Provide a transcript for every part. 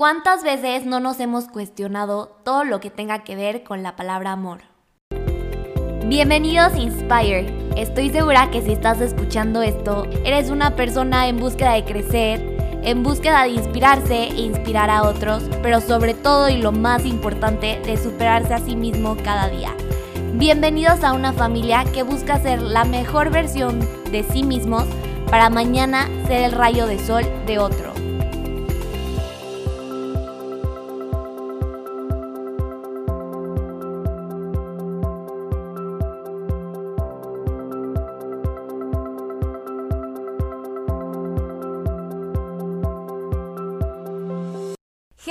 ¿Cuántas veces no nos hemos cuestionado todo lo que tenga que ver con la palabra amor? Bienvenidos a Inspire. Estoy segura que si estás escuchando esto, eres una persona en búsqueda de crecer, en búsqueda de inspirarse e inspirar a otros, pero sobre todo y lo más importante, de superarse a sí mismo cada día. Bienvenidos a una familia que busca ser la mejor versión de sí mismos para mañana ser el rayo de sol de otro.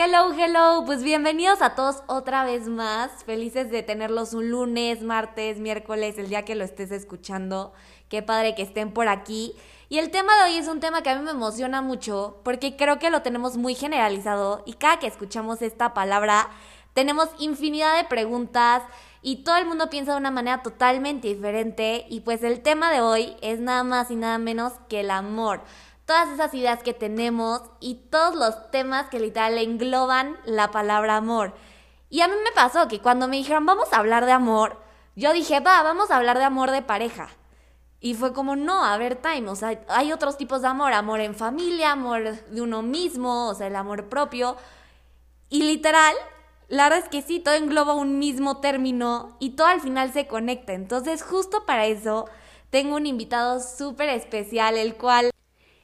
Hello, hello, pues bienvenidos a todos otra vez más. Felices de tenerlos un lunes, martes, miércoles, el día que lo estés escuchando. Qué padre que estén por aquí. Y el tema de hoy es un tema que a mí me emociona mucho porque creo que lo tenemos muy generalizado y cada que escuchamos esta palabra tenemos infinidad de preguntas y todo el mundo piensa de una manera totalmente diferente y pues el tema de hoy es nada más y nada menos que el amor todas esas ideas que tenemos y todos los temas que literal engloban la palabra amor. Y a mí me pasó que cuando me dijeron vamos a hablar de amor, yo dije, va, vamos a hablar de amor de pareja. Y fue como, no, a ver, time, o sea, hay otros tipos de amor, amor en familia, amor de uno mismo, o sea, el amor propio. Y literal, la verdad es que sí, todo engloba un mismo término y todo al final se conecta. Entonces, justo para eso, tengo un invitado súper especial, el cual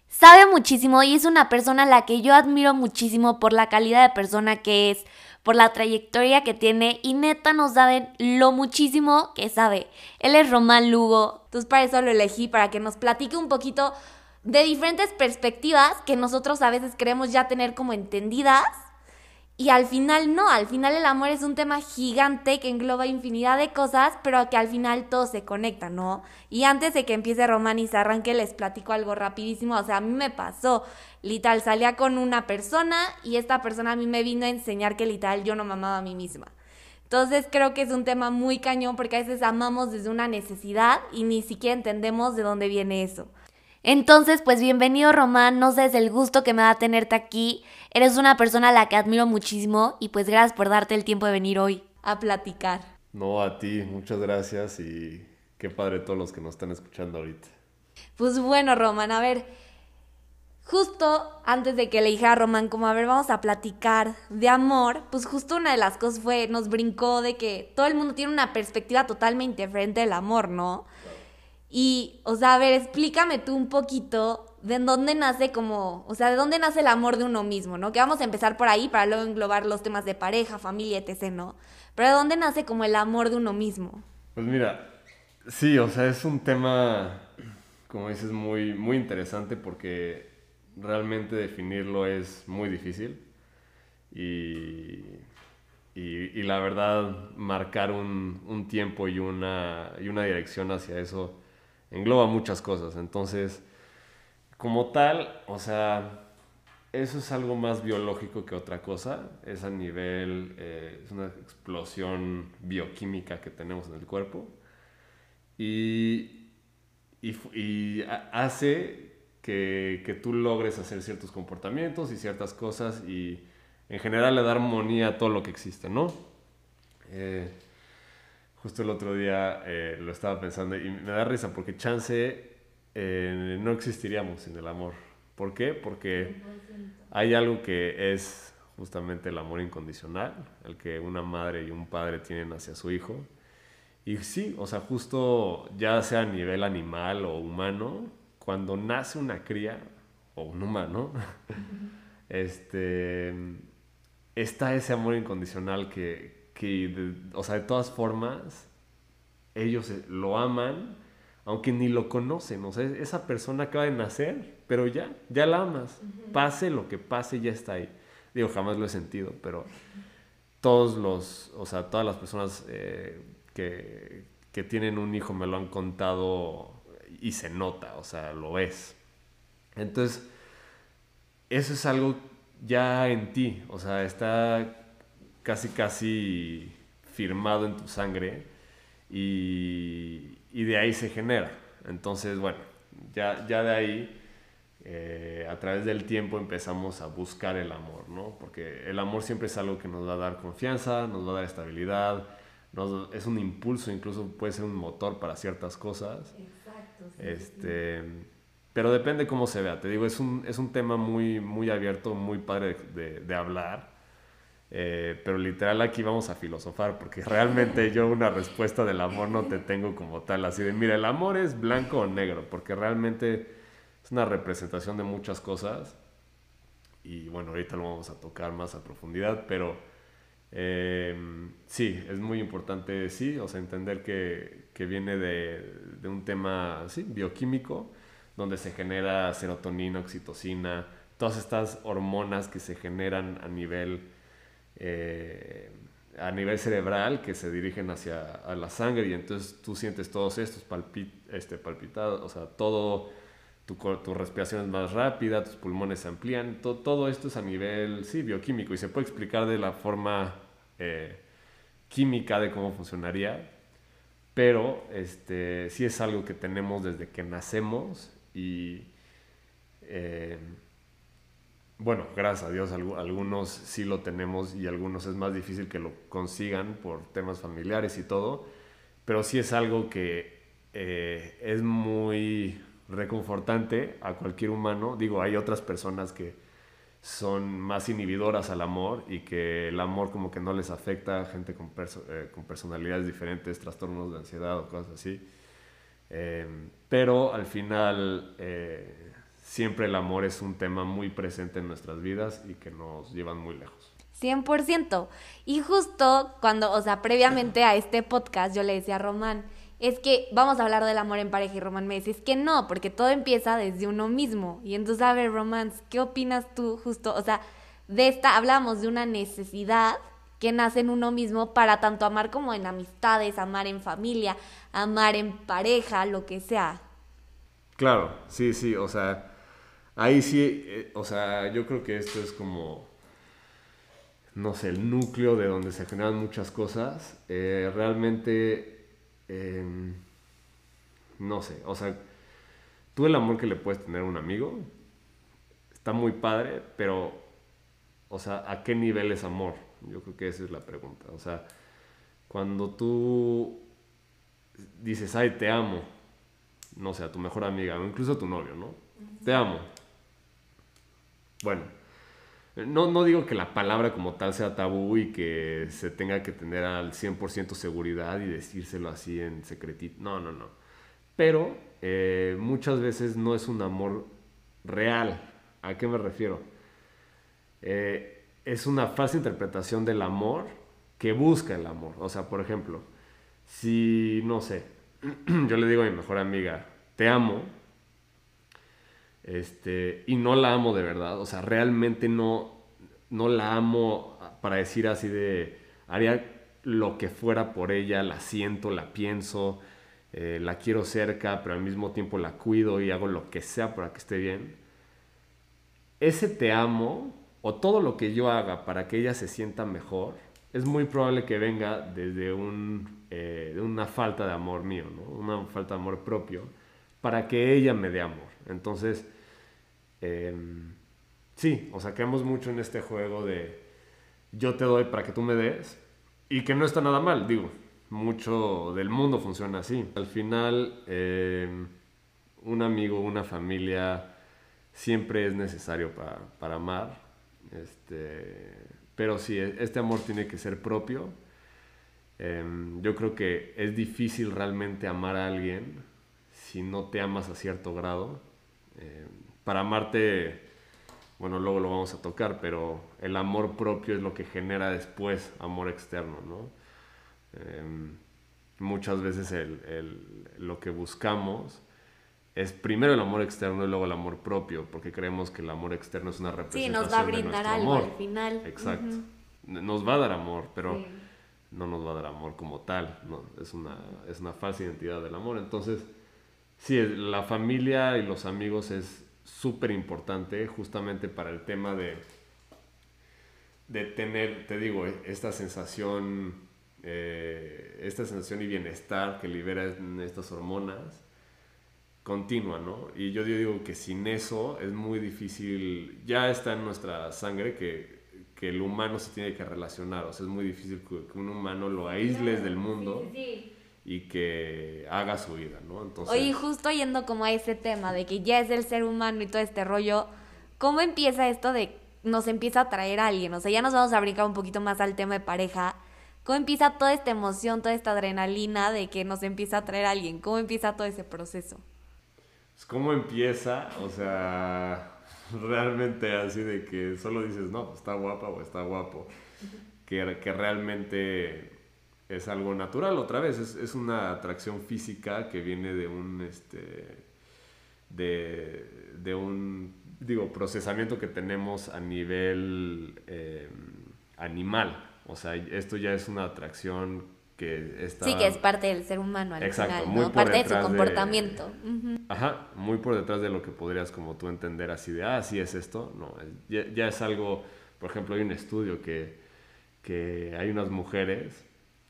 Sabe muchísimo y es una persona a la que yo admiro muchísimo por la calidad de persona que es, por la trayectoria que tiene y neta nos saben lo muchísimo que sabe. Él es Román Lugo, entonces para eso lo elegí, para que nos platique un poquito de diferentes perspectivas que nosotros a veces creemos ya tener como entendidas y al final no, al final el amor es un tema gigante que engloba infinidad de cosas, pero que al final todo se conecta, ¿no? Y antes de que empiece Román y se arranque, les platico algo rapidísimo. O sea, a mí me pasó, literal, salía con una persona y esta persona a mí me vino a enseñar que literal yo no me amaba a mí misma. Entonces creo que es un tema muy cañón porque a veces amamos desde una necesidad y ni siquiera entendemos de dónde viene eso. Entonces, pues bienvenido Román, no sé, es el gusto que me da tenerte aquí. Eres una persona a la que admiro muchísimo y pues gracias por darte el tiempo de venir hoy a platicar. No, a ti, muchas gracias y qué padre todos los que nos están escuchando ahorita. Pues bueno, Román, a ver, justo antes de que le dije a Román como, a ver, vamos a platicar de amor, pues justo una de las cosas fue, nos brincó de que todo el mundo tiene una perspectiva totalmente diferente del amor, ¿no? Y, o sea, a ver, explícame tú un poquito de dónde nace como, o sea, de dónde nace el amor de uno mismo, ¿no? Que vamos a empezar por ahí para luego englobar los temas de pareja, familia, etc., ¿no? Pero de dónde nace como el amor de uno mismo. Pues mira, sí, o sea, es un tema, como dices, muy, muy interesante porque realmente definirlo es muy difícil. Y, y, la verdad, marcar un, un tiempo y una, y una dirección hacia eso engloba muchas cosas. Entonces, como tal, o sea, eso es algo más biológico que otra cosa. Es a nivel, eh, es una explosión bioquímica que tenemos en el cuerpo. Y, y, hace que, que, tú logres hacer ciertos comportamientos y ciertas cosas y en general le da armonía a todo lo que existe, ¿no? Eh, Justo el otro día eh, lo estaba pensando y me da risa porque chance eh, no existiríamos sin el amor. ¿Por qué? Porque hay algo que es justamente el amor incondicional, el que una madre y un padre tienen hacia su hijo. Y sí, o sea, justo ya sea a nivel animal o humano, cuando nace una cría o un humano, este, está ese amor incondicional que, que, o sea, de todas formas, ellos lo aman, aunque ni lo conocen. O sea, esa persona acaba de nacer, pero ya, ya la amas. Pase lo que pase, ya está ahí. Digo, jamás lo he sentido, pero todos los, o sea, todas las personas eh, que, que tienen un hijo me lo han contado y se nota, o sea, lo ves. Entonces, eso es algo ya en ti, o sea, está casi, casi firmado en tu sangre y, y de ahí se genera. Entonces, bueno, ya, ya de ahí eh, a través del tiempo empezamos a buscar el amor, ¿no? Porque el amor siempre es algo que nos va a dar confianza, nos va a dar estabilidad, es un impulso, incluso puede ser un motor para ciertas cosas. Exacto. este, Pero depende cómo se vea. Te digo, es un, es un tema muy, muy abierto, muy padre de, de hablar. Eh, pero literal aquí vamos a filosofar, porque realmente yo una respuesta del amor no te tengo como tal, así de, mira, el amor es blanco o negro, porque realmente es una representación de muchas cosas. Y bueno, ahorita lo vamos a tocar más a profundidad, pero Em, sí, es muy importante, sí, o sea, entender que, que viene de, de, un tema, sí, bioquímico, donde se genera serotonina, oxitocina, todas estas hormonas que se generan a nivel, eh, a nivel cerebral, que se dirigen hacia la sangre, y entonces tú sientes todos estos palpit, este, palpitados, o sea, todo, tu, tu, respiración es más rápida, tus pulmones se amplían, todo, todo esto es a nivel, sí, bioquímico, y se puede explicar de la forma eh, química de cómo funcionaría, pero este, sí es algo que tenemos desde que nacemos y eh, bueno, gracias a Dios algunos sí lo tenemos y algunos es más difícil que lo consigan por temas familiares y todo, pero sí es algo que eh, es muy reconfortante a cualquier humano. Digo, hay otras personas que son más inhibidoras al amor y que el amor como que no les afecta gente con, eh, con personalidades diferentes, trastornos de ansiedad o cosas así. Em, pero al final eh, siempre el amor es un tema muy presente en nuestras vidas y que nos llevan muy lejos. 100%. Y justo cuando, o sea, previamente a este podcast yo le decía a Román, es que vamos a hablar del amor en pareja y Román me dice, es que no, porque todo empieza desde uno mismo. Y entonces, a ver, Román, ¿qué opinas tú justo? O sea, de esta hablamos de una necesidad que nace en uno mismo para tanto amar como en amistades, amar en familia, amar en pareja, lo que sea. Claro, sí, sí, o sea, ahí sí, eh, o sea, yo creo que esto es como, no sé, el núcleo de donde se generan muchas cosas. Eh, realmente Em, no sé, o sea, tú el amor que le puedes tener a un amigo está muy padre, pero, o sea, ¿a qué nivel es amor? Yo creo que esa es la pregunta. O sea, cuando tú dices, ay, te amo, no sé, a tu mejor amiga, o incluso a tu novio, ¿no? Te amo. Bueno, no, no digo que la palabra como tal sea tabú y que se tenga que tener al 100% seguridad y decírselo así en secretito. No, no, no. Pero eh, muchas veces no es un amor real. ¿A qué me refiero? Eh, es una falsa interpretación del amor que busca el amor. O sea, por ejemplo, si, no sé, yo le digo a mi mejor amiga, te amo, este, y no la amo de verdad, o sea, realmente no, no la amo para decir así de, haría lo que fuera por ella, la siento, la pienso, eh, la quiero cerca, pero al mismo tiempo la cuido y hago lo que sea para que esté bien. Ese te amo o todo lo que yo haga para que ella se sienta mejor, es muy probable que venga desde un, eh, una falta de amor mío, una falta de amor propio, para que ella me dé amor. Entonces, Em, sí, o sea, mucho en este juego de yo te doy para que tú me des y que no está nada mal, digo, mucho del mundo funciona así. Al final, em, un amigo, una familia, siempre es necesario para, para amar, este, pero sí, e, este amor tiene que ser propio. Em, yo creo que es difícil realmente amar a alguien si no te amas a cierto grado para amarte, bueno, luego lo vamos a tocar, pero el amor propio es lo que genera después amor externo, ¿no? Em, muchas veces lo que buscamos es primero el amor externo y luego el amor propio, porque creemos que el amor externo es una representación Sí, nos va a brindar algo al final. Exacto. Nos va a dar amor, pero no nos va a dar amor como tal. No, es, una, es una falsa identidad del amor. Entonces, sí, la familia y los amigos es súper importante justamente para el tema de, de tener, te digo, esta sensación, eh, esta sensación y bienestar que liberan estas hormonas. continua, ¿no? Y yo digo que sin eso es muy difícil, ya está en nuestra sangre que, que el humano se tiene que relacionar, o sea, es muy difícil que, un humano lo aísles del mundo. Y que haga su vida, ¿no? Entonces... Oye, justo yendo como a ese tema de que ya es el ser humano y todo este rollo, ¿cómo empieza esto de nos empieza a atraer a alguien? O sea, ya nos vamos a brincar un poquito más al tema de pareja. ¿Cómo empieza toda esta emoción, toda esta adrenalina de que nos empieza a atraer a alguien? ¿Cómo empieza todo ese proceso? Pues, ¿Cómo empieza? O sea, realmente así de que solo dices, no, está guapa o está guapo. Que, que realmente es algo natural, otra vez, es, es, una atracción física que viene de un, este, de, de un, digo, procesamiento que tenemos a nivel eh, animal. O sea, esto ya es una atracción que está... Sí, que es parte del ser humano al Exacto, muy parte de su comportamiento. Ajá, muy por detrás de lo que podrías como tú entender así de, ah, sí es esto. No, ya, es algo, por ejemplo, hay un estudio que, que hay unas mujeres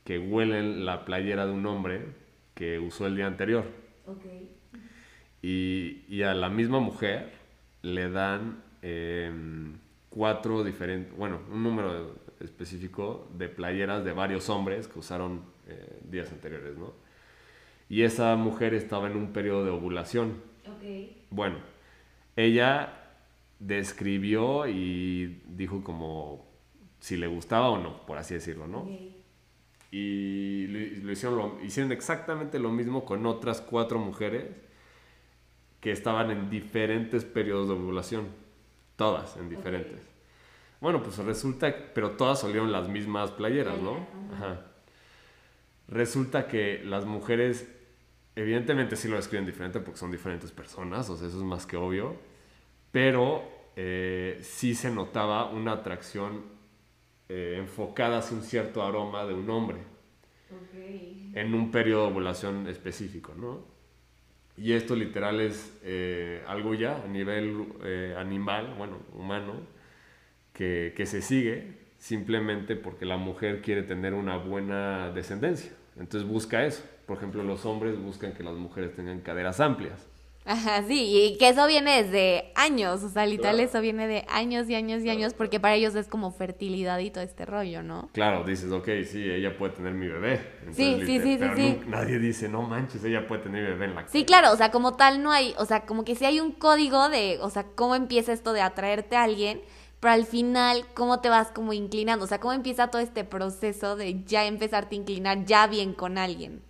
que huelen la playera de un hombre que usó el día anterior. Okay. Y, y, a la misma mujer le dan em, cuatro diferentes, bueno, un número específico de playeras de varios hombres que usaron eh, días anteriores, ¿no? Y esa mujer estaba en un periodo de ovulación. Bueno, ella describió y dijo como si le gustaba o no, por así decirlo, ¿no? Y lo, hicieron, hicieron exactamente lo mismo con otras cuatro mujeres que estaban en diferentes periodos de ovulación. Todas en diferentes. Bueno, pues resulta, pero todas salieron las mismas playeras, ¿no? Ajá. Resulta que las mujeres, evidentemente sí lo describen diferente porque son diferentes personas, o sea, eso es más que obvio, pero eh, sí se notaba una atracción eh, enfocada hacia un cierto aroma de un hombre. En un periodo de ovulación específico, ¿no? Y esto literal es eh, algo ya a nivel animal, bueno, humano, que, que se sigue simplemente porque la mujer quiere tener una buena descendencia. Entonces busca eso. Por ejemplo, los hombres buscan que las mujeres tengan caderas amplias. Ajá, sí, y que eso viene desde años, o sea, literal eso viene de años y años y años, porque para ellos es como fertilidad y todo este rollo, ¿no? Claro, dices, ok, sí, ella puede tener mi bebé. sí, sí, sí, pero sí, Nadie dice, no manches, ella puede tener mi bebé en la Sí, claro, o sea, como tal no hay, o sea, como que sí hay un código de, o sea, cómo empieza esto de atraerte a alguien, pero al final, ¿cómo te vas como inclinando? O sea, ¿cómo empieza todo este proceso de ya empezarte a inclinar ya bien con alguien?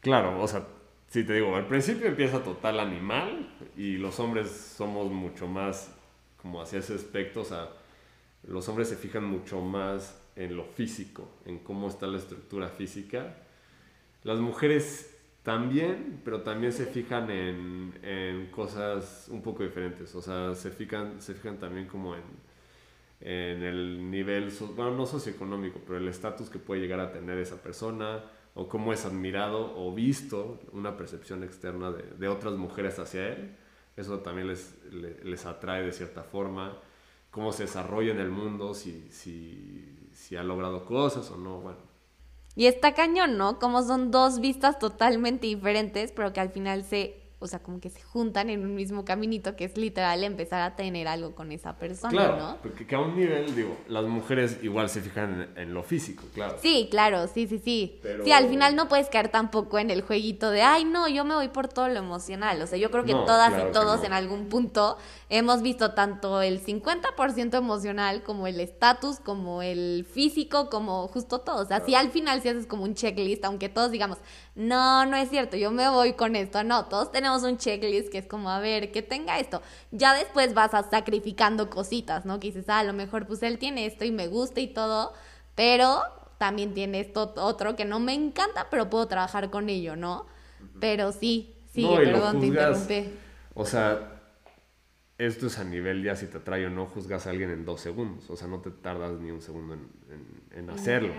Claro, o sea, si te digo, al principio empieza total animal y los hombres somos mucho más como hacia ese aspecto, o sea, los hombres se fijan mucho más en lo físico, en cómo está la estructura física. Las mujeres también, pero también se fijan en, en cosas un poco diferentes, o sea, se fijan, se fijan también como en en el nivel, bueno, no socioeconómico, pero el estatus que puede llegar a tener esa persona, o cómo es admirado o visto una percepción externa de, de otras mujeres hacia él. Eso también les, les, atrae de cierta forma, cómo se desarrolla en el mundo, si, si, ha logrado cosas o no, bueno. Y está cañón, ¿no? Como son dos vistas totalmente diferentes, pero que al final se o sea, como que se juntan en un mismo caminito que es literal empezar a tener algo con esa persona, claro, ¿no? Porque que a un nivel, digo, las mujeres igual se fijan en, lo físico, claro. Sí, claro, sí, sí, sí. Sí, al final no puedes caer tampoco en el jueguito de, ay, no, yo me voy por todo lo emocional. O sea, yo creo que todas y todos en algún punto hemos visto tanto el 50% emocional como el estatus, como el físico, como justo todo. O sea, si al final si haces como un checklist, aunque todos digamos, no, no es cierto, yo me voy con esto, no, todos tenemos un checklist que es como, a ver, que tenga esto. Ya después vas a sacrificando cositas, ¿no? Que dices, ah, a lo mejor pues él tiene esto y me gusta y todo, pero también tiene esto otro que no me encanta, pero puedo trabajar con ello, ¿no? Pero sí, sí, perdón, te interrumpí. O sea, esto es a nivel ya si te atrae o no, juzgas a alguien en dos segundos. O sea, no te tardas ni un segundo en, en, hacerlo.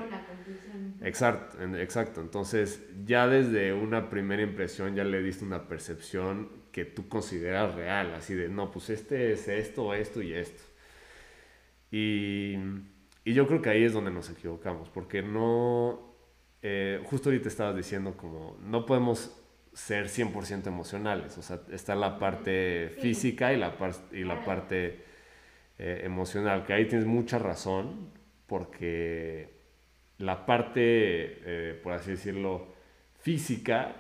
Exacto, exacto. Entonces, ya desde una primera impresión ya le diste una percepción que tú consideras real. Así de, no, pues este es esto, esto y esto. Y, y yo creo que ahí es donde nos equivocamos. Porque no... Eh, justo ahorita estabas diciendo como, no podemos ser 100% emocionales. O sea, está la parte física y la, y la parte eh, emocional, que ahí tienes mucha razón, porque la parte, eh, por así decirlo, física,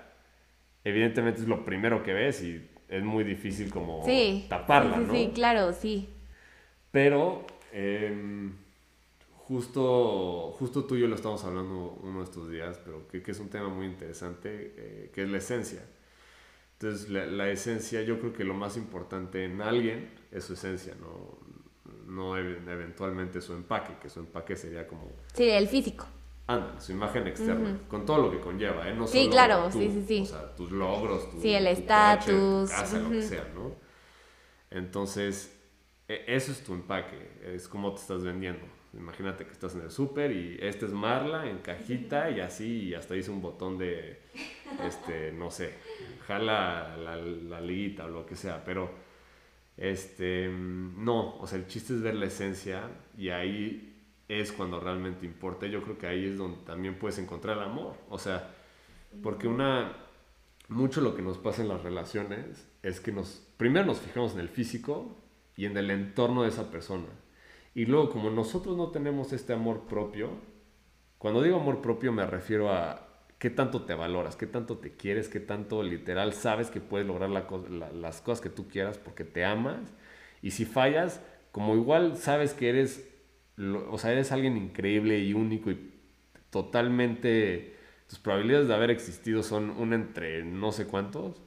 evidentemente es lo primero que ves y es muy difícil como taparla, sí, ¿no? Sí, claro, sí. Pero em, justo, justo tú y yo lo estamos hablando uno de estos días, pero que, es un tema muy interesante, eh, que es la esencia. Entonces, la, esencia, yo creo que lo más importante en alguien es su esencia, no, no eventualmente su empaque, que su empaque sería como... Sí, el físico. Anda, su imagen externa, con todo lo que conlleva, ¿eh? No sí, claro, sí, sí, sí. O sea, tus logros, tu, sí, el estatus, casa, lo que sea, ¿no? Entonces, e, eso es tu empaque, es como te estás vendiendo. Imagínate que estás en el súper y este es Marla en cajita y así, y hasta dice un botón de, este, no sé, jala la, la liguita o lo que sea, pero, este, no, o sea, el chiste es ver la esencia y ahí es cuando realmente importa. Yo creo que ahí es donde también puedes encontrar el amor. O sea, porque una, mucho lo que nos pasa en las relaciones es que nos, primero nos fijamos en el físico y en el entorno de esa persona. Y luego, como nosotros no tenemos este amor propio, cuando digo amor propio me refiero a qué tanto te valoras, qué tanto te quieres, qué tanto literal sabes que puedes lograr las cosas que tú quieras porque te amas. Y si fallas, como igual sabes que eres o sea, eres alguien increíble y único y totalmente, tus probabilidades de haber existido son una entre no sé cuántos,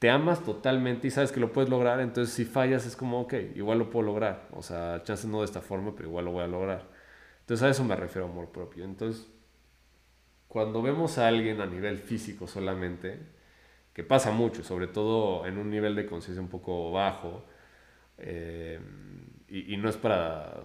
te amas totalmente y sabes que lo puedes lograr, entonces si fallas es como, ok, igual lo puedo lograr, o sea, chances no de esta forma, pero igual lo voy a lograr. Entonces a eso me refiero amor propio. Entonces, cuando vemos a alguien a nivel físico solamente, que pasa mucho, sobre todo en un nivel de conciencia un poco bajo, eh, y, no es para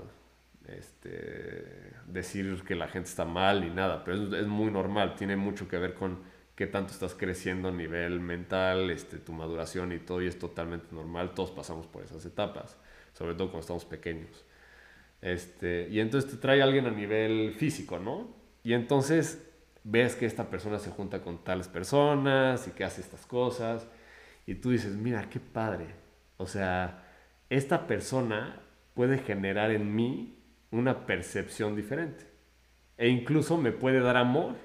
este, decir que la gente está mal ni nada, pero es, muy normal, tiene mucho que ver con qué tanto estás creciendo a nivel mental, este, tu maduración y todo, y es totalmente normal, todos pasamos por esas etapas, sobre todo cuando estamos pequeños. Este, y entonces te trae alguien a nivel físico, ¿no? Y entonces ves que esta persona se junta con tales personas y que hace estas cosas, y tú dices, mira, qué padre. O sea, esta persona puede generar en mí una percepción diferente. E incluso me puede dar amor.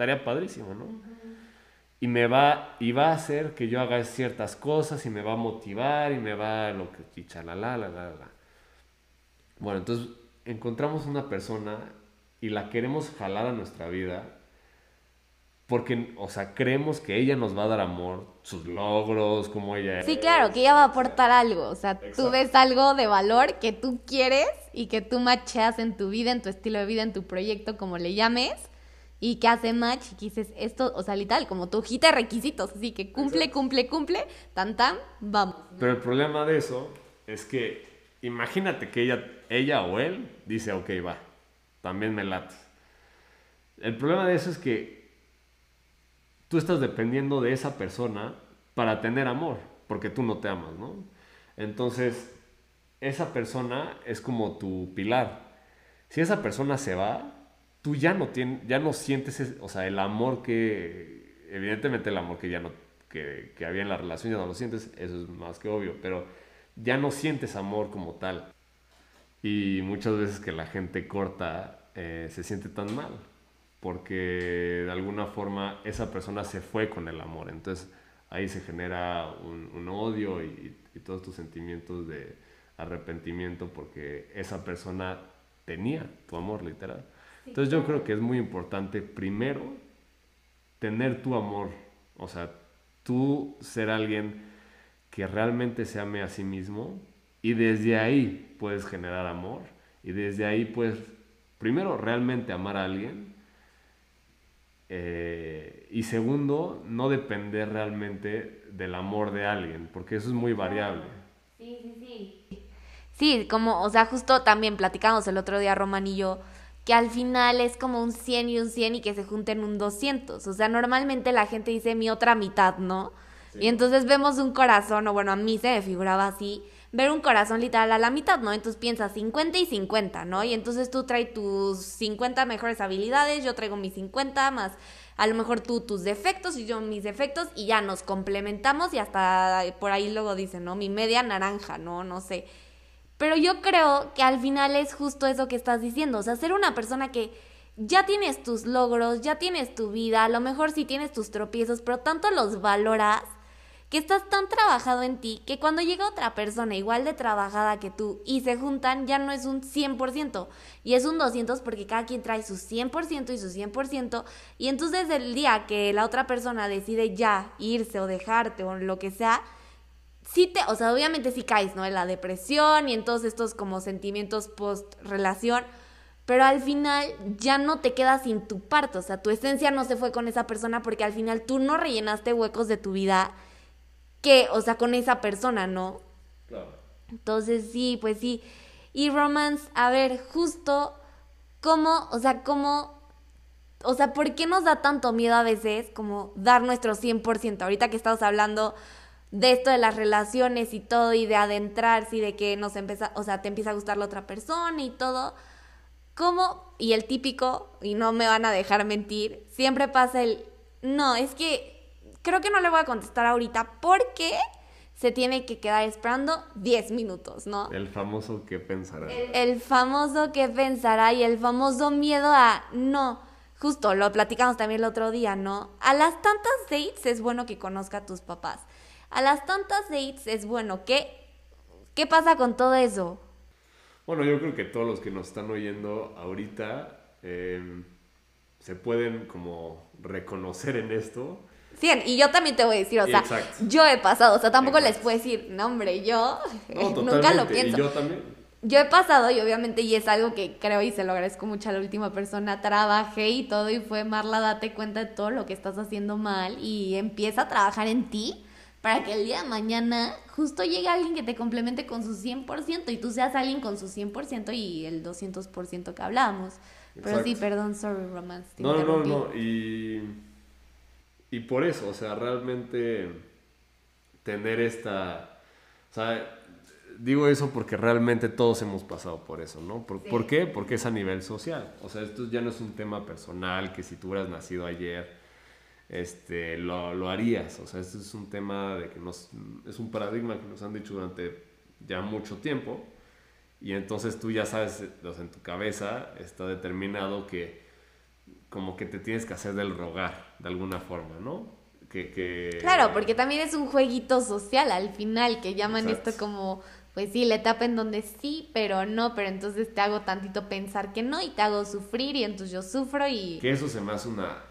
Estaría padrísimo, ¿no? Y me va, y va a hacer que yo haga ciertas cosas y me va a motivar y me va a lo que... Y la, la, la, la. Bueno, entonces encontramos una persona y la queremos jalar a nuestra vida porque, o sea, creemos que ella nos va a dar amor, sus logros, como ella Sí, claro, que ella va a aportar algo. O sea, tú ves algo de valor que tú quieres y que tú macheas en tu vida, en tu estilo de vida, en tu proyecto, como le llames, y que hace match y que dices esto, o sea, literal, como tu hojita de requisitos, así que cumple, cumple, cumple, tan tan, vamos. Pero el problema de eso es que imagínate que ella, ella o él dice, ok, va, también me late. El problema de eso es que tú estás dependiendo de esa persona para tener amor, porque tú no te amas, ¿no? Entonces, esa persona es como tu pilar. Si esa persona se va, tú ya no, tienes, ya no sientes, o sea, el amor que, evidentemente el amor que ya no, que, había en la relación ya no lo sientes, eso es más que obvio, pero ya no sientes amor como tal. Y muchas veces que la gente corta eh, se siente tan mal, porque de alguna forma esa persona se fue con el amor. Entonces ahí se genera un, odio y, todos tus sentimientos de arrepentimiento porque esa persona tenía tu amor literal. Entonces yo creo que es muy importante primero tener tu amor, o sea, tú ser alguien que realmente se ame a sí mismo y desde ahí puedes generar amor y desde ahí puedes primero realmente amar a alguien eh, y segundo, no depender realmente del amor de alguien, porque eso es muy variable. Sí, sí, sí. Sí, como, o sea, justo también platicamos el otro día, Román y yo, que al final es como un 100 y un 100 y que se junten un 200. O sea, normalmente la gente dice mi otra mitad, ¿no? Y entonces vemos un corazón, o bueno, a mí se me figuraba así, ver un corazón literal a la mitad, ¿no? Entonces piensas 50 y 50, ¿no? Y entonces tú traes tus 50 mejores habilidades, yo traigo mis 50 más a lo mejor tú tus defectos y yo mis defectos y ya nos complementamos y hasta por ahí luego dicen, ¿no? Mi media naranja, ¿no? No sé. Pero yo creo que al final es justo eso que estás diciendo, o sea, ser una persona que ya tienes tus logros, ya tienes tu vida, a lo mejor sí tienes tus tropiezos, pero tanto los valoras que estás tan trabajado en ti que cuando llega otra persona igual de trabajada que tú y se juntan ya no es un 100% y es un 200 porque cada quien trae su 100% y su 100% y entonces el día que la otra persona decide ya irse o dejarte o lo que sea, sí te, o sea, obviamente sí caes, ¿no? En la depresión y en todos estos como sentimientos post relación, pero al final ya no te quedas sin tu parto, o sea, tu esencia no se fue con esa persona porque al final tú no rellenaste huecos de tu vida que, o sea, con esa persona, ¿no? Claro. Entonces, sí, pues sí. Y romance, a ver, justo cómo, o sea, cómo, o sea, ¿por qué nos da tanto miedo a veces como dar nuestro 100%? Ahorita que estamos hablando de esto de las relaciones y todo y de adentrarse y de que nos empieza, o sea, te empieza a gustar la otra persona y todo. ¿Cómo? Y el típico, y no me van a dejar mentir, siempre pasa el, no, es que creo que no le voy a contestar ahorita porque se tiene que quedar esperando 10 minutos, ¿no? El famoso que pensará. El, famoso que pensará y el famoso miedo a no. Justo, lo platicamos también el otro día, ¿no? A las tantas dates es bueno que conozca a tus papás. A las tantas dates es bueno que... ¿Qué pasa con todo eso? Bueno, yo creo que todos los que nos están oyendo ahorita eh, se pueden como reconocer en esto y yo también te voy a decir, o sea, yo he pasado, o sea, tampoco les puedo decir, no, hombre, yo nunca lo pienso. yo también. Yo he pasado y obviamente, y es algo que creo y se lo agradezco mucho a la última persona, trabajé y todo y fue, Marla, date cuenta de todo lo que estás haciendo mal y empieza a trabajar en ti para que el día de mañana justo llegue alguien que te complemente con su 100% y tú seas alguien con su 100% y el 200% que hablábamos. Pero sí, perdón, sorry, romance. no, no, no, no, y y por eso, o sea, realmente tener esta... O sea, digo eso porque realmente todos hemos pasado por eso, ¿no? ¿Por, qué? Porque es a nivel social. O sea, esto ya no es un tema personal que si tú hubieras nacido ayer, este, lo, lo harías. O sea, esto es un tema de que nos... Es un paradigma que nos han dicho durante ya mucho tiempo. Y entonces tú ya sabes, o sea, en tu cabeza está determinado que como que te tienes que hacer del rogar, de alguna forma, ¿no? Que, Claro, porque también es un jueguito social al final, que llaman esto como, pues sí, la etapa en donde sí, pero no, pero entonces te hago tantito pensar que no y te hago sufrir y entonces yo sufro y... Que eso se me hace una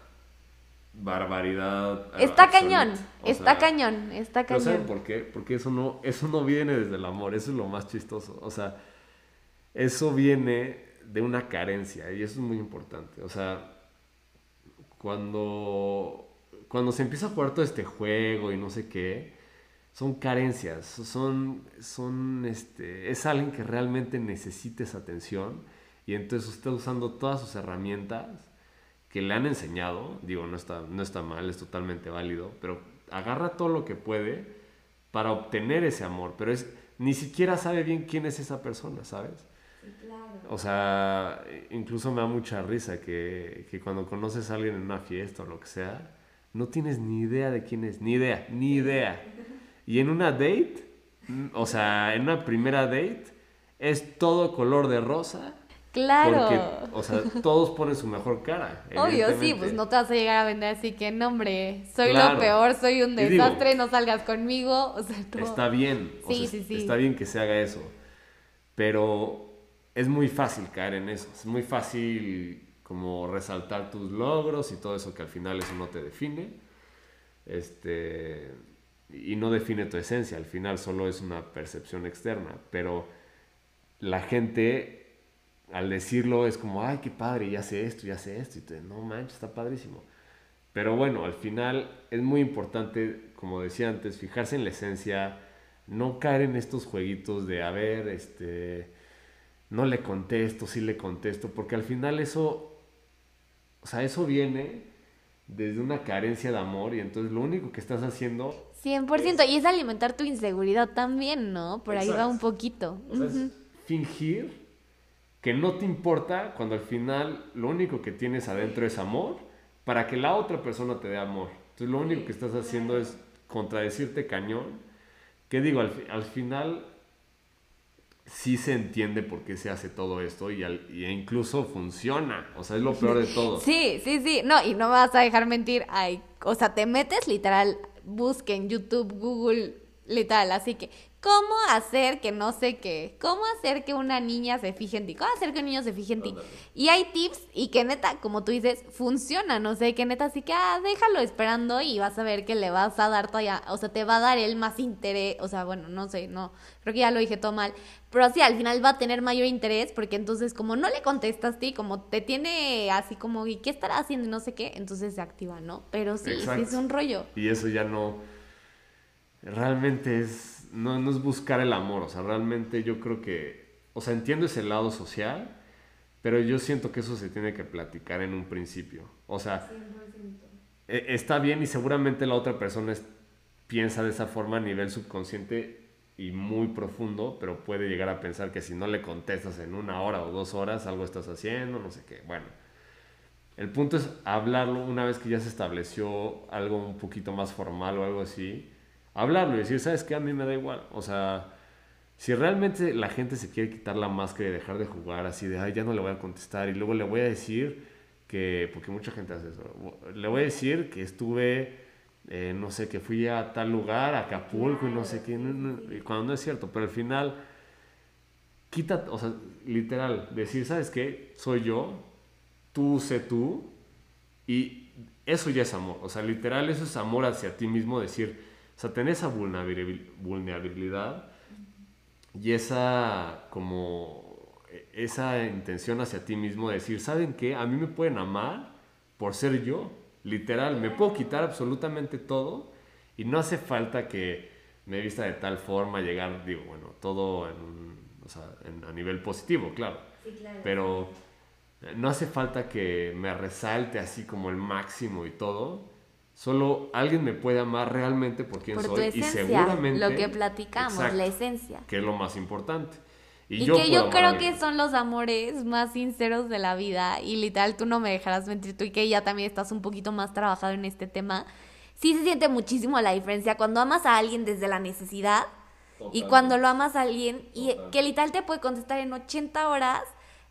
barbaridad. Está cañón, está cañón, está cañón. ¿Saben por qué? Porque eso no, eso no viene desde el amor, eso es lo más chistoso. O sea, eso viene de una carencia y eso es muy importante. O sea, cuando, cuando se empieza a jugar todo este juego y no sé qué, son carencias, son, son este, es alguien que realmente necesita esa atención y entonces usted usando todas sus herramientas que le han enseñado, digo, no está, no está mal, es totalmente válido, pero agarra todo lo que puede para obtener ese amor, pero es, ni siquiera sabe bien quién es esa persona, ¿sabes? O sea, incluso me da mucha risa que, que, cuando conoces a alguien en una fiesta o lo que sea, no tienes ni idea de quién es, ni idea, ni idea. Y en una date, o sea, en una primera date, es todo color de rosa. Claro. Porque, o sea, todos ponen su mejor cara. Obvio, sí, pues no te vas a llegar a vender así que, no, hombre, soy lo peor, soy un desastre, no salgas conmigo. O sea, Está bien. Sí, sí, sí. Está bien que se haga eso. Pero es muy fácil caer en eso. Es muy fácil como resaltar tus logros y todo eso que al final eso no te define. Este, y no define tu esencia, al final solo es una percepción externa, pero la gente al decirlo es como, ay, qué padre, ya sé esto, ya sé esto, y te, no manches, está padrísimo. Pero bueno, al final es muy importante, como decía antes, fijarse en la esencia, no caer en estos jueguitos de, a ver, este, no le contesto, sí le contesto, porque al final eso, o sea, eso viene desde una carencia de amor y entonces lo único que estás haciendo 100%. y es alimentar tu inseguridad también, ¿no? Por ahí va un poquito. O sea, es fingir que no te importa cuando al final lo único que tienes adentro es amor para que la otra persona te dé amor. Entonces lo único que estás haciendo es contradecirte cañón. Que digo, al, al final sí se entiende por qué se hace todo esto y, al, y incluso funciona. O sea, es lo peor de todo. Sí, sí, sí. No, y no me vas a dejar mentir. Ay, o sea, te metes literal, busquen YouTube, Google, literal. Así que ¿Cómo hacer que no sé qué? ¿Cómo hacer que una niña se fije en ti? ¿Cómo hacer que un niño se fije en ti? Y hay tips y que neta, como tú dices, funciona, no sé, que neta así que, ah, déjalo esperando y vas a ver que le vas a dar todavía, o sea, te va a dar él más interés, o sea, bueno, no sé, no, creo que ya lo dije todo mal, pero sí, al final va a tener mayor interés porque entonces como no le contestas ti, como te tiene así como, ¿y qué estará haciendo? Y no sé qué, entonces se activa, ¿no? Pero sí, sí es un rollo. Y eso ya no, realmente es no, es buscar el amor, o sea, realmente yo creo que, o sea, entiendo ese lado social, pero yo siento que eso se tiene que platicar en un principio. O sea, e, está bien y seguramente la otra persona piensa de esa forma a nivel subconsciente y muy profundo, pero puede llegar a pensar que si no le contestas en una hora o dos horas, algo estás haciendo, no sé qué. Bueno, el punto es hablarlo una vez que ya se estableció algo un poquito más formal o algo así hablarlo y decir, ¿sabes qué? A mí me da igual. O sea, si realmente la gente se quiere quitar la máscara y dejar de jugar así de, ay, ya no le voy a contestar y luego le voy a decir que, porque mucha gente hace eso, le voy a decir que estuve, eh, no sé, que fui a tal lugar, a Acapulco y no sé qué, cuando no es cierto, pero al final, quita, o sea, literal, decir, ¿sabes qué? Soy yo, tú sé tú y eso ya es amor, o sea, literal, eso es amor hacia ti mismo, decir, o sea, tener esa vulnerabilidad y esa como esa intención hacia ti mismo de decir, ¿saben qué? A mí me pueden amar por ser yo, literal, me puedo quitar absolutamente todo y no hace falta que me vista de tal forma, llegar, digo, bueno, todo en, o sea, a nivel positivo, claro. Sí, claro. Pero no hace falta que me resalte así como el máximo y todo, Solo alguien me puede amar realmente por quien soy y seguramente lo que platicamos, la esencia, que es lo más importante. Y, que yo creo que son los amores más sinceros de la vida y literal tú no me dejarás mentir tú y que ya también estás un poquito más trabajado en este tema. Sí se siente muchísimo la diferencia cuando amas a alguien desde la necesidad y cuando lo amas a alguien y que literal te puede contestar en 80 horas,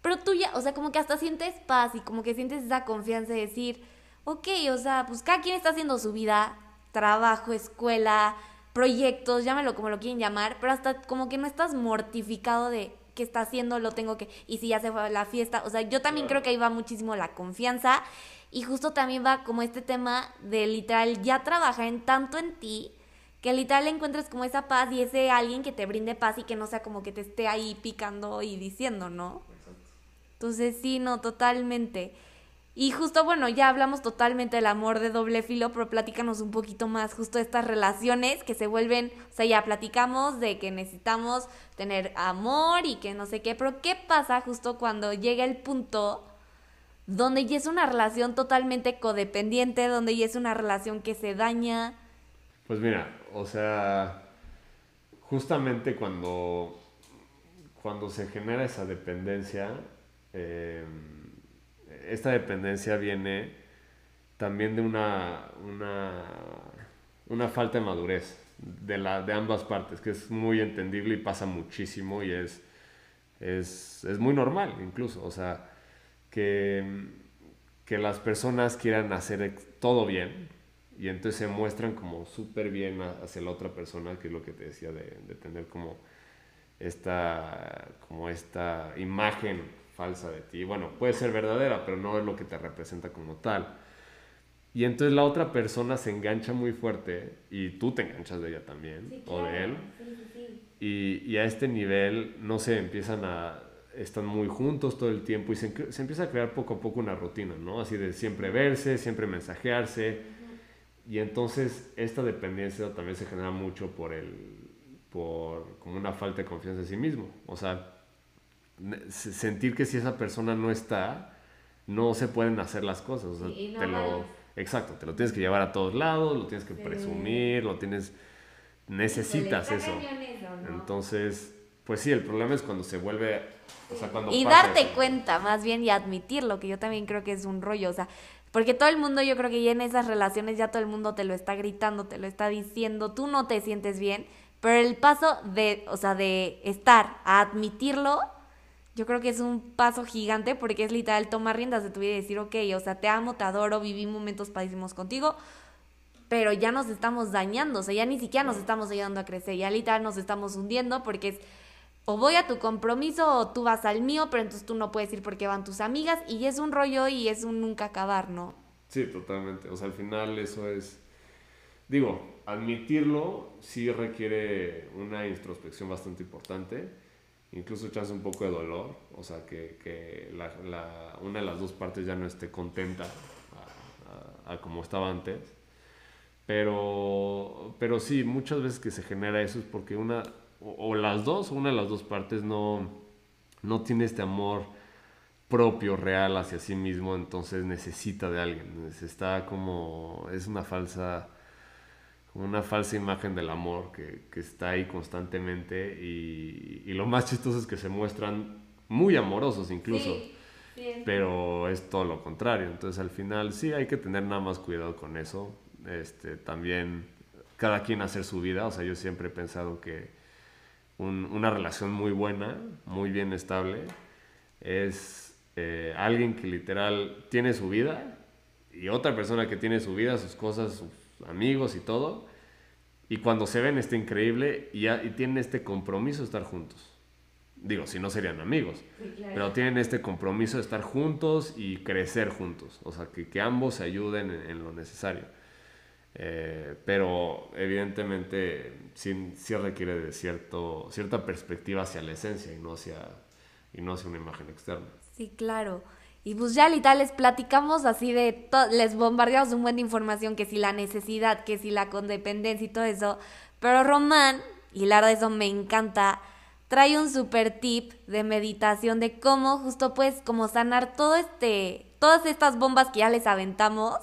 pero tú ya, o sea, como que hasta sientes paz y como que sientes esa confianza de decir, ok, o sea, pues cada quien está haciendo su vida, trabajo, escuela, proyectos, llámalo como lo quieren llamar, pero hasta como que no estás mortificado de qué está haciendo, lo tengo que, y si ya se fue a la fiesta, o sea, yo también creo que ahí va muchísimo la confianza y justo también va como este tema de literal ya trabajar en tanto en ti que literal encuentres como esa paz y ese alguien que te brinde paz y que no sea como que te esté ahí picando y diciendo, ¿no? Entonces sí, no, totalmente. Y justo, bueno, ya hablamos totalmente del amor de doble filo, pero platícanos un poquito más justo estas relaciones que se vuelven, o sea, ya platicamos de que necesitamos tener amor y que no sé qué, pero ¿qué pasa justo cuando llega el punto donde ya es una relación totalmente codependiente, donde ya es una relación que se daña? Pues mira, o sea, justamente cuando, cuando se genera esa dependencia, eh, esta dependencia viene también de una, una, falta de madurez de, la, de ambas partes, que es muy entendible y pasa muchísimo y es, es, muy normal incluso. O sea, que, que las personas quieran hacer todo bien y entonces se muestran como súper bien hacia la otra persona, que es lo que te decía de, de tener como esta, como esta imagen falsa de ti. Bueno, puede ser verdadera, pero no es lo que te representa como tal. Y entonces la otra persona se engancha muy fuerte y tú te enganchas de ella también o de él. y, y, a este nivel, no sé, empiezan a... Están muy juntos todo el tiempo y se, se, empieza a crear poco a poco una rutina, ¿no? Así de siempre verse, siempre mensajearse. Y entonces esta dependencia también se genera mucho por el... por como una falta de confianza en sí mismo. O sea, sentir que si esa persona no está, no se pueden hacer las cosas. te lo, exacto, te lo tienes que llevar a todos lados, lo tienes que presumir, lo tienes, necesitas eso. Entonces, pues sí, el problema es cuando se vuelve, o sea, cuando y darte cuenta, más bien, y admitirlo, que yo también creo que es un rollo, o sea, porque todo el mundo, yo creo que ya en esas relaciones ya todo el mundo te lo está gritando, te lo está diciendo, tú no te sientes bien, pero el paso de, o sea, de estar a admitirlo, yo creo que es un paso gigante porque es literal tomar riendas de tu vida y decir, ok, o sea, te amo, te adoro, viví momentos padísimos contigo, pero ya nos estamos dañando, o sea, ya ni siquiera nos estamos ayudando a crecer, ya literal nos estamos hundiendo porque es o voy a tu compromiso o tú vas al mío, pero entonces tú no puedes ir porque van tus amigas y es un rollo y es un nunca acabar, ¿no? Sí, totalmente. O sea, al final eso es, digo, admitirlo sí requiere una introspección bastante importante, incluso echarse un poco de dolor, o sea, que, que la, una de las dos partes ya no esté contenta a, como estaba antes. Pero, pero sí, muchas veces que se genera eso es porque una, o, las dos, una de las dos partes no, no tiene este amor propio, real hacia sí mismo, entonces necesita de alguien. Está como, es una falsa, una falsa imagen del amor que, que está ahí constantemente y, y, lo más chistoso es que se muestran muy amorosos incluso. Pero es todo lo contrario. Entonces al final sí hay que tener nada más cuidado con eso. Este, también cada quien hacer su vida. O sea, yo siempre he pensado que una relación muy buena, muy bien estable, es eh, alguien que literal tiene su vida y otra persona que tiene su vida, sus cosas, amigos y todo. Y cuando se ven está increíble y, y tienen este compromiso de estar juntos. Digo, si no serían amigos, pero tienen este compromiso de estar juntos y crecer juntos. O sea, que, que ambos se ayuden en lo necesario. Eh, pero evidentemente sí, sí, requiere de cierto, cierta perspectiva hacia la esencia y no hacia, y no hacia una imagen externa. Sí, claro. Y pues ya tal les platicamos así de, les bombardeamos un buen de información, que si la necesidad, que si la condependencia y todo eso. Pero Román, y la verdad eso me encanta, trae un super tip de meditación de cómo justo puedes como sanar todo este, todas estas bombas que ya les aventamos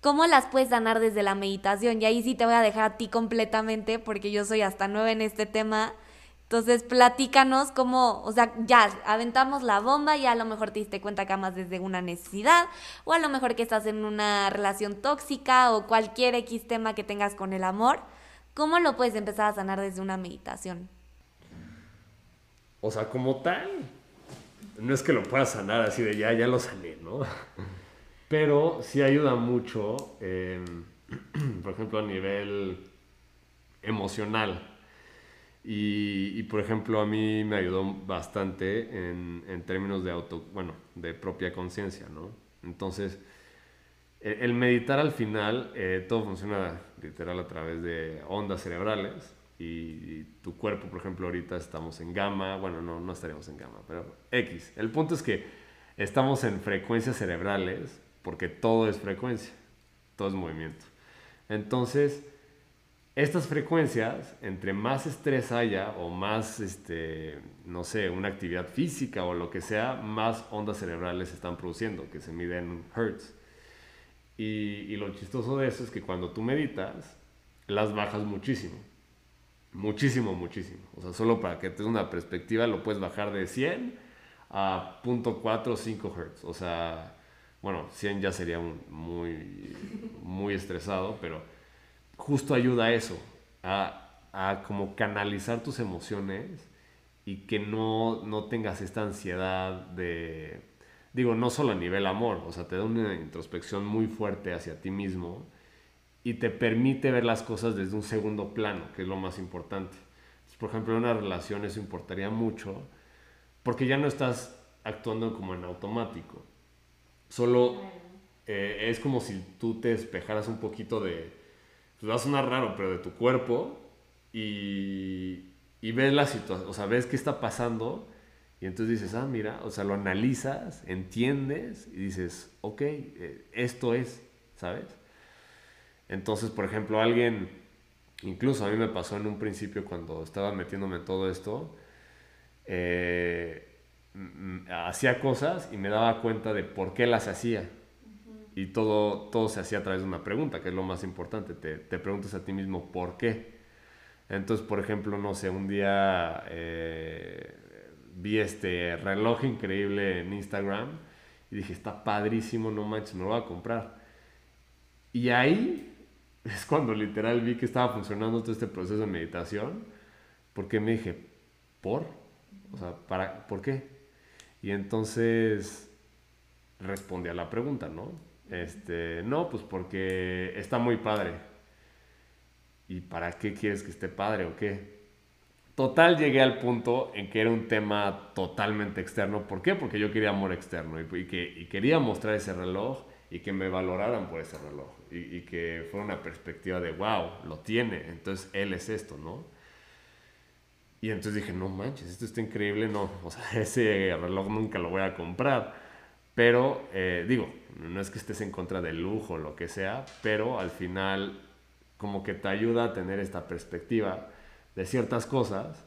¿Cómo las puedes sanar desde la meditación? Y ahí sí te voy a dejar a ti completamente porque yo soy hasta nueva en este tema. Entonces, platícanos cómo, o sea, ya aventamos la bomba y a lo mejor te diste cuenta que amas desde una necesidad, o a lo mejor que estás en una relación tóxica o cualquier X tema que tengas con el amor. ¿Cómo lo puedes empezar a sanar desde una meditación? O sea, como tal, no es que lo puedas sanar así de ya, ya lo sané, ¿no? Pero sí ayuda mucho, em, por ejemplo, a nivel emocional. Y, por ejemplo, a mí me ayudó bastante en, en términos de auto, bueno, de propia conciencia, ¿no? Entonces, el, meditar al final, eh, todo funciona literal a través de ondas cerebrales y, tu cuerpo, por ejemplo, ahorita estamos en gamma, bueno, no, no estaríamos en gamma, pero X. El punto es que estamos en frecuencias cerebrales porque todo es frecuencia, todo es movimiento. Entonces, estas frecuencias, entre más estrés haya o más, este, no sé, una actividad física o lo que sea, más ondas cerebrales se están produciendo, que se miden en hertz. Y, y lo chistoso de eso es que cuando tú meditas, las bajas muchísimo. Muchísimo, muchísimo. O sea, solo para que te una perspectiva, lo puedes bajar de 100 a 0.4 o 5 Hz. O sea, bueno, 100 ya sería muy, muy estresado, pero justo ayuda a eso, a, a como canalizar tus emociones y que no, no tengas esta ansiedad de, digo, no solo a nivel amor, o sea, te da una introspección muy fuerte hacia ti mismo y te permite ver las cosas desde un segundo plano, que es lo más importante. por ejemplo, en una relación eso importaría mucho porque ya no estás actuando como en automático. Solo eh, es como si tú te despejaras un poquito de, pues va a sonar raro, pero de tu cuerpo y, y ves la situación, o sea, ves qué está pasando y entonces dices, ah, mira, o sea, lo analizas, entiendes y dices, ok, eh, esto es, ¿sabes? Entonces, por ejemplo, alguien, incluso a mí me pasó en un principio cuando estaba metiéndome en todo esto, eh, hacía cosas y me daba cuenta de por qué las hacía. Y todo, todo se hacía a través de una pregunta, que es lo más importante. Te, te preguntas a ti mismo por qué. Entonces, por ejemplo, no sé, un día eh, vi este reloj increíble en Instagram y dije, está padrísimo, no manches, me lo voy a comprar. Y ahí es cuando literal vi que estaba funcionando todo este proceso de meditación, porque me dije, ¿por? O sea, ¿para, ¿por qué? Y entonces respondí a la pregunta, ¿no? Este, no, pues porque está muy padre. ¿Y para qué quieres que esté padre o qué? Total, llegué al punto en que era un tema totalmente externo. ¿Por qué? Porque yo quería amor externo y, que, quería mostrar ese reloj y que me valoraran por ese reloj y, y, que fuera una perspectiva de, wow, lo tiene, entonces él es esto, ¿no? Y entonces dije, no manches, esto está increíble, no, o sea, ese reloj nunca lo voy a comprar. Pero, eh, digo, no es que estés en contra del lujo o lo que sea, pero al final como que te ayuda a tener esta perspectiva de ciertas cosas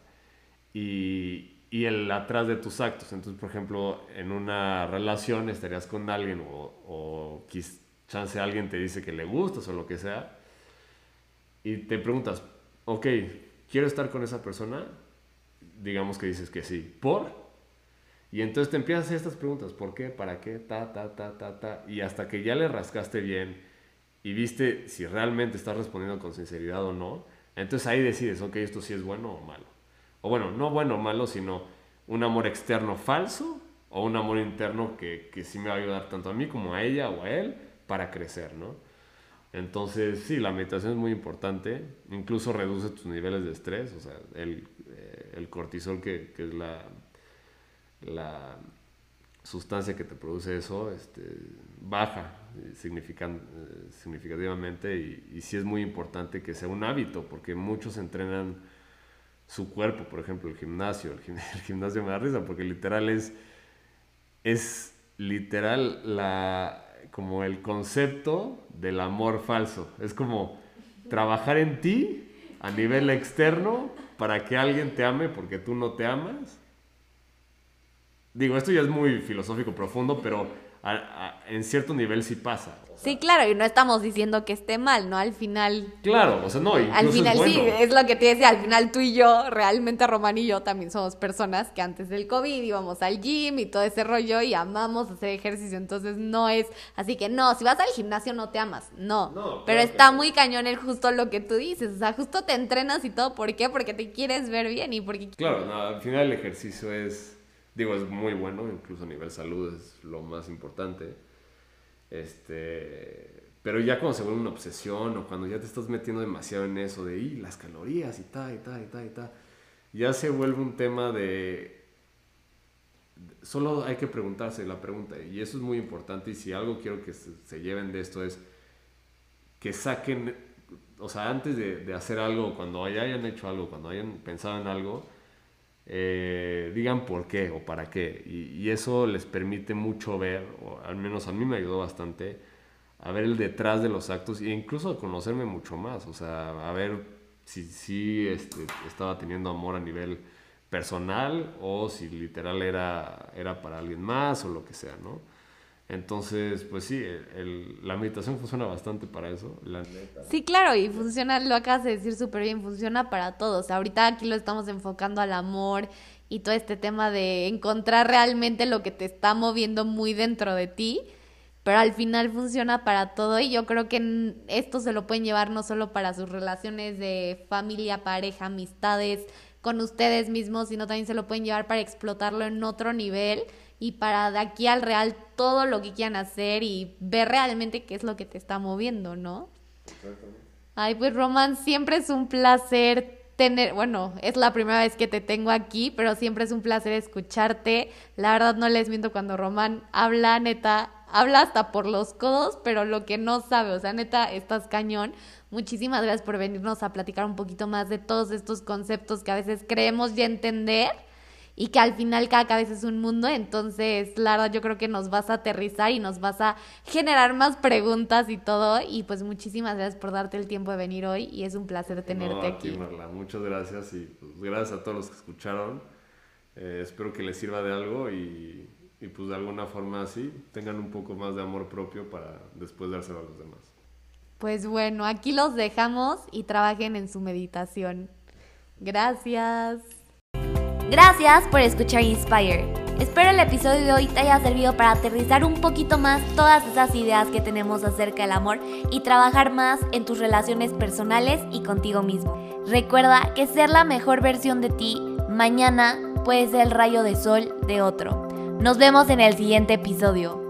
y, y el atrás de tus actos. Entonces, por ejemplo, en una relación estarías con alguien o, o chance alguien te dice que le gustas o lo que sea y te preguntas, ok, ¿quiero estar con esa persona? Digamos que dices que sí. ¿Por? Y entonces te empiezas a hacer estas preguntas, ¿por qué? ¿Para qué? Ta, ta, ta, ta, ta. Y hasta que ya le rascaste bien y viste si realmente estás respondiendo con sinceridad o no, entonces ahí decides, ok, esto sí es bueno o malo. O bueno, no bueno o malo, sino un amor externo falso o un amor interno que, que sí me va a ayudar tanto a mí como a ella o a él para crecer, ¿no? Entonces, sí, la meditación es muy importante, incluso reduce tus niveles de estrés, o sea, el, eh, el cortisol, que, que es la la sustancia que te produce eso este, baja eh, significativamente y, y sí es muy importante que sea un hábito porque muchos entrenan su cuerpo, por ejemplo, el gimnasio. El, gimnasio me da risa porque literal es, es literal la, como el concepto del amor falso. Es como trabajar en ti a nivel externo para que alguien te ame porque tú no te amas Digo, esto ya es muy filosófico, profundo, pero en cierto nivel sí pasa. sí, claro, y no estamos diciendo que esté mal, ¿no? Al final. Claro, o sea, no, Al final sí, es lo que te decía, al final tú y yo, realmente Román y yo también somos personas que antes del COVID íbamos al gym y todo ese rollo y amamos hacer ejercicio, entonces no es así que no, si vas al gimnasio no te amas, no. pero está muy cañón el justo lo que tú dices, o sea, justo te entrenas y todo, ¿por qué? Porque te quieres ver bien y porque... Claro, no, al final el ejercicio es Digo, es muy bueno, incluso a nivel salud es lo más importante. Este, pero ya cuando se vuelve una obsesión o cuando ya te estás metiendo demasiado en eso de y las calorías y ta, y ta, y ta, y ta, ya se vuelve un tema de... Solo hay que preguntarse la pregunta y eso es muy importante y si algo quiero que se, lleven de esto es que saquen, o sea, antes de, de hacer algo, cuando hayan hecho algo, cuando hayan pensado en algo, eh, digan por qué o para qué. Y, eso les permite mucho ver, o al menos a mí me ayudó bastante, a ver el detrás de los actos e incluso a conocerme mucho más. O sea, a ver si, este, estaba teniendo amor a nivel personal o si literal era, era para alguien más o lo que sea, ¿no? Entonces, pues sí, la meditación funciona bastante para eso. Sí, claro, y funciona, lo acabas de decir súper bien, funciona para todos. Ahorita aquí lo estamos enfocando al amor y todo este tema de encontrar realmente lo que te está moviendo muy dentro de ti, pero al final funciona para todo y yo creo que esto se lo pueden llevar no solo para sus relaciones de familia, pareja, amistades, con ustedes mismos, sino también se lo pueden llevar para explotarlo en otro nivel y para de aquí al real todo lo que quieran hacer y ver realmente qué es lo que te está moviendo, ¿no? Exactamente. Ay, pues Román, siempre es un placer tener, bueno, es la primera vez que te tengo aquí, pero siempre es un placer escucharte. La verdad no les miento cuando Román habla, neta, habla hasta por los codos, pero lo que no sabe, o sea, neta, estás cañón. Muchísimas gracias por venirnos a platicar un poquito más de todos estos conceptos que a veces creemos ya entender y que al final cada cabeza es un mundo, entonces la verdad yo creo que nos vas a aterrizar y nos vas a generar más preguntas y todo y pues muchísimas gracias por darte el tiempo de venir hoy y es un placer tenerte aquí. Marla, muchas gracias y pues, gracias a todos los que escucharon, eh, espero que les sirva de algo y, pues de alguna forma así tengan un poco más de amor propio para después dárselo a los demás. Pues bueno, aquí los dejamos y trabajen en su meditación. Gracias. Gracias por escuchar Inspire. Espero el episodio de hoy te haya servido para aterrizar un poquito más todas esas ideas que tenemos acerca del amor y trabajar más en tus relaciones personales y contigo mismo. Recuerda que ser la mejor versión de ti mañana puede ser el rayo de sol de otro. Nos vemos en el siguiente episodio.